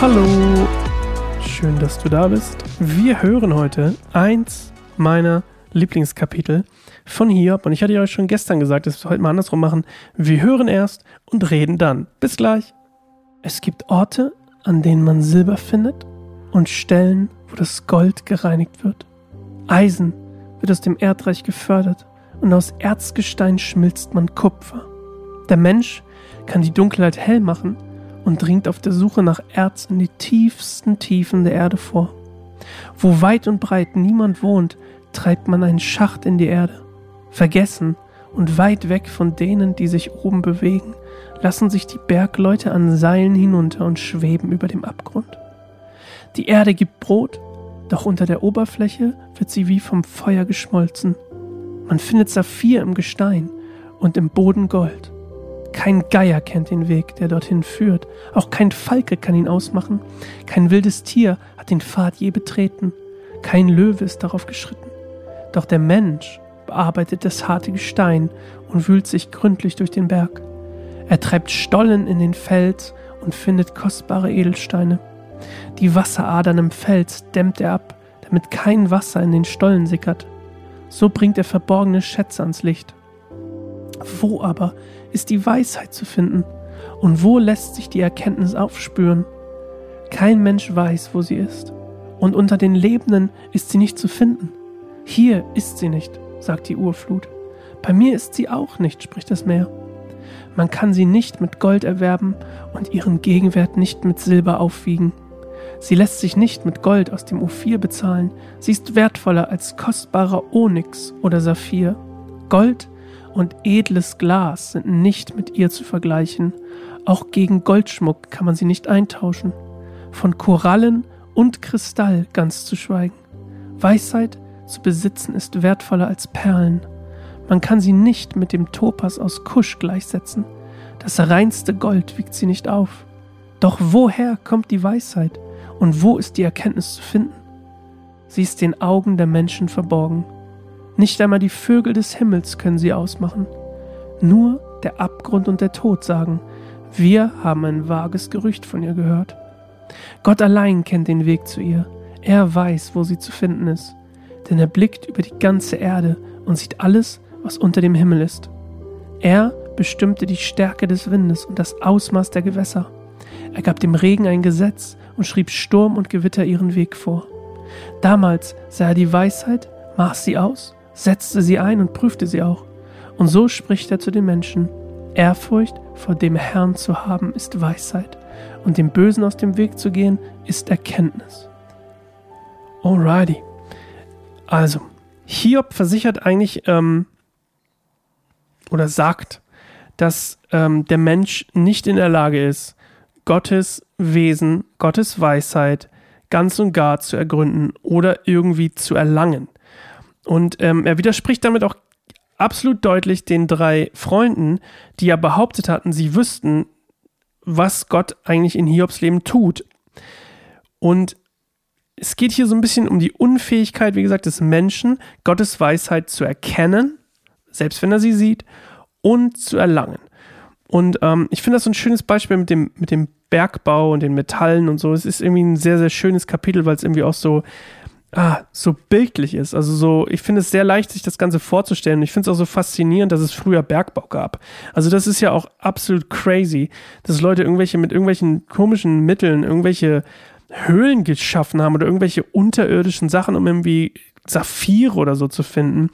Hallo, schön, dass du da bist. Wir hören heute eins meiner Lieblingskapitel von Hiob und ich hatte euch schon gestern gesagt, dass wir es heute mal andersrum machen. Wir hören erst und reden dann. Bis gleich. Es gibt Orte, an denen man Silber findet und Stellen, wo das Gold gereinigt wird. Eisen wird aus dem Erdreich gefördert und aus Erzgestein schmilzt man Kupfer. Der Mensch kann die Dunkelheit hell machen und dringt auf der Suche nach Erz in die tiefsten Tiefen der Erde vor. Wo weit und breit niemand wohnt, treibt man einen Schacht in die Erde. Vergessen und weit weg von denen, die sich oben bewegen, lassen sich die Bergleute an Seilen hinunter und schweben über dem Abgrund. Die Erde gibt Brot, doch unter der Oberfläche wird sie wie vom Feuer geschmolzen. Man findet Saphir im Gestein und im Boden Gold. Kein Geier kennt den Weg, der dorthin führt. Auch kein Falke kann ihn ausmachen. Kein wildes Tier hat den Pfad je betreten. Kein Löwe ist darauf geschritten. Doch der Mensch bearbeitet das harte Gestein und wühlt sich gründlich durch den Berg. Er treibt Stollen in den Fels und findet kostbare Edelsteine. Die Wasseradern im Fels dämmt er ab, damit kein Wasser in den Stollen sickert. So bringt er verborgene Schätze ans Licht. Wo aber ist die Weisheit zu finden? Und wo lässt sich die Erkenntnis aufspüren? Kein Mensch weiß, wo sie ist. Und unter den Lebenden ist sie nicht zu finden. Hier ist sie nicht, sagt die Urflut. Bei mir ist sie auch nicht, spricht das Meer. Man kann sie nicht mit Gold erwerben und ihren Gegenwert nicht mit Silber aufwiegen. Sie lässt sich nicht mit Gold aus dem Ophir bezahlen. Sie ist wertvoller als kostbarer Onyx oder Saphir. Gold und edles Glas sind nicht mit ihr zu vergleichen. Auch gegen Goldschmuck kann man sie nicht eintauschen. Von Korallen und Kristall ganz zu schweigen. Weisheit zu besitzen ist wertvoller als Perlen. Man kann sie nicht mit dem Topas aus Kusch gleichsetzen. Das reinste Gold wiegt sie nicht auf. Doch woher kommt die Weisheit und wo ist die Erkenntnis zu finden? Sie ist den Augen der Menschen verborgen. Nicht einmal die Vögel des Himmels können sie ausmachen. Nur der Abgrund und der Tod sagen, wir haben ein vages Gerücht von ihr gehört. Gott allein kennt den Weg zu ihr. Er weiß, wo sie zu finden ist. Denn er blickt über die ganze Erde und sieht alles, was unter dem Himmel ist. Er bestimmte die Stärke des Windes und das Ausmaß der Gewässer. Er gab dem Regen ein Gesetz und schrieb Sturm und Gewitter ihren Weg vor. Damals sah er die Weisheit, maß sie aus setzte sie ein und prüfte sie auch. Und so spricht er zu den Menschen. Ehrfurcht vor dem Herrn zu haben ist Weisheit, und dem Bösen aus dem Weg zu gehen ist Erkenntnis. Alrighty. Also, Hiob versichert eigentlich ähm, oder sagt, dass ähm, der Mensch nicht in der Lage ist, Gottes Wesen, Gottes Weisheit ganz und gar zu ergründen oder irgendwie zu erlangen. Und ähm, er widerspricht damit auch absolut deutlich den drei Freunden, die ja behauptet hatten, sie wüssten, was Gott eigentlich in Hiobs Leben tut. Und es geht hier so ein bisschen um die Unfähigkeit, wie gesagt, des Menschen, Gottes Weisheit zu erkennen, selbst wenn er sie sieht, und zu erlangen. Und ähm, ich finde das so ein schönes Beispiel mit dem, mit dem Bergbau und den Metallen und so. Es ist irgendwie ein sehr, sehr schönes Kapitel, weil es irgendwie auch so ah, so bildlich ist. Also so, ich finde es sehr leicht, sich das Ganze vorzustellen. Ich finde es auch so faszinierend, dass es früher Bergbau gab. Also das ist ja auch absolut crazy, dass Leute irgendwelche mit irgendwelchen komischen Mitteln irgendwelche Höhlen geschaffen haben oder irgendwelche unterirdischen Sachen, um irgendwie Saphire oder so zu finden.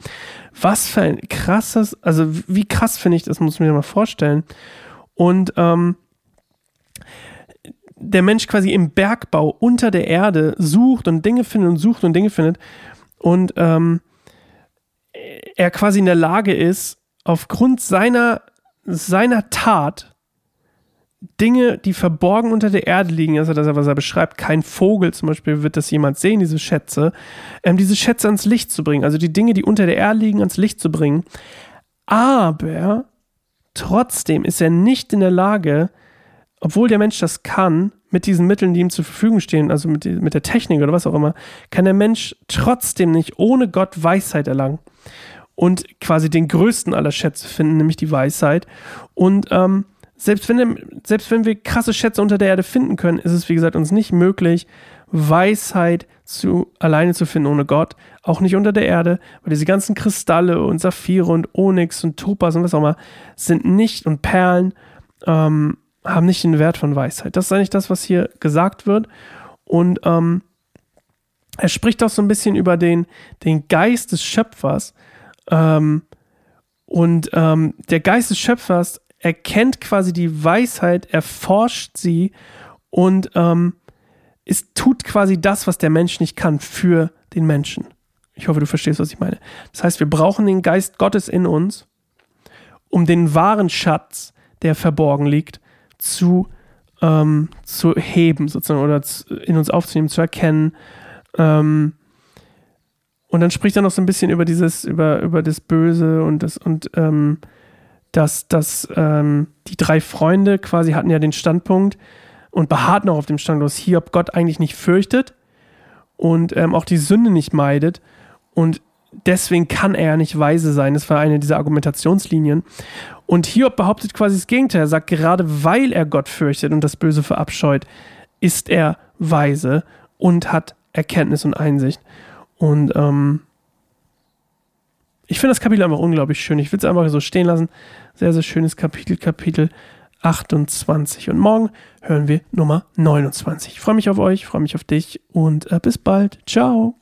Was für ein krasses, also wie krass finde ich das, muss man mir mal vorstellen. Und ähm, der Mensch quasi im Bergbau unter der Erde sucht und Dinge findet und sucht und Dinge findet und ähm, er quasi in der Lage ist, aufgrund seiner, seiner Tat Dinge, die verborgen unter der Erde liegen, also das, was er beschreibt, kein Vogel zum Beispiel wird das jemand sehen, diese Schätze, ähm, diese Schätze ans Licht zu bringen, also die Dinge, die unter der Erde liegen, ans Licht zu bringen. Aber trotzdem ist er nicht in der Lage, obwohl der Mensch das kann, mit diesen Mitteln, die ihm zur Verfügung stehen, also mit, mit der Technik oder was auch immer, kann der Mensch trotzdem nicht ohne Gott Weisheit erlangen. und quasi den größten aller Schätze finden, nämlich die Weisheit. Und ähm, selbst, wenn, selbst wenn wir krasse Schätze unter der Erde finden können, ist es, wie gesagt, uns nicht möglich, Weisheit zu, alleine zu finden ohne Gott. Auch nicht unter der Erde, weil diese ganzen Kristalle und Saphire und Onyx und Topas und was auch immer sind nicht und Perlen ähm, haben nicht den Wert von Weisheit. Das ist eigentlich das, was hier gesagt wird. Und ähm, er spricht auch so ein bisschen über den, den Geist des Schöpfers. Ähm, und ähm, der Geist des Schöpfers erkennt quasi die Weisheit, erforscht sie und ähm, es tut quasi das, was der Mensch nicht kann, für den Menschen. Ich hoffe, du verstehst, was ich meine. Das heißt, wir brauchen den Geist Gottes in uns, um den wahren Schatz, der verborgen liegt, zu, ähm, zu heben, sozusagen, oder in uns aufzunehmen, zu erkennen. Ähm, und dann spricht er noch so ein bisschen über dieses, über, über das Böse und das, und ähm, dass, dass ähm, die drei Freunde quasi hatten ja den Standpunkt und beharrten auch auf dem Standpunkt, dass Hiob Gott eigentlich nicht fürchtet und ähm, auch die Sünde nicht meidet. Und deswegen kann er nicht weise sein. Das war eine dieser Argumentationslinien. Und Hiob behauptet quasi das Gegenteil. Er sagt, gerade weil er Gott fürchtet und das Böse verabscheut, ist er weise und hat Erkenntnis und Einsicht. Und ähm, ich finde das Kapitel einfach unglaublich schön. Ich will es einfach so stehen lassen. Sehr, sehr schönes Kapitel, Kapitel 28. Und morgen hören wir Nummer 29. Ich freue mich auf euch, freue mich auf dich und äh, bis bald. Ciao.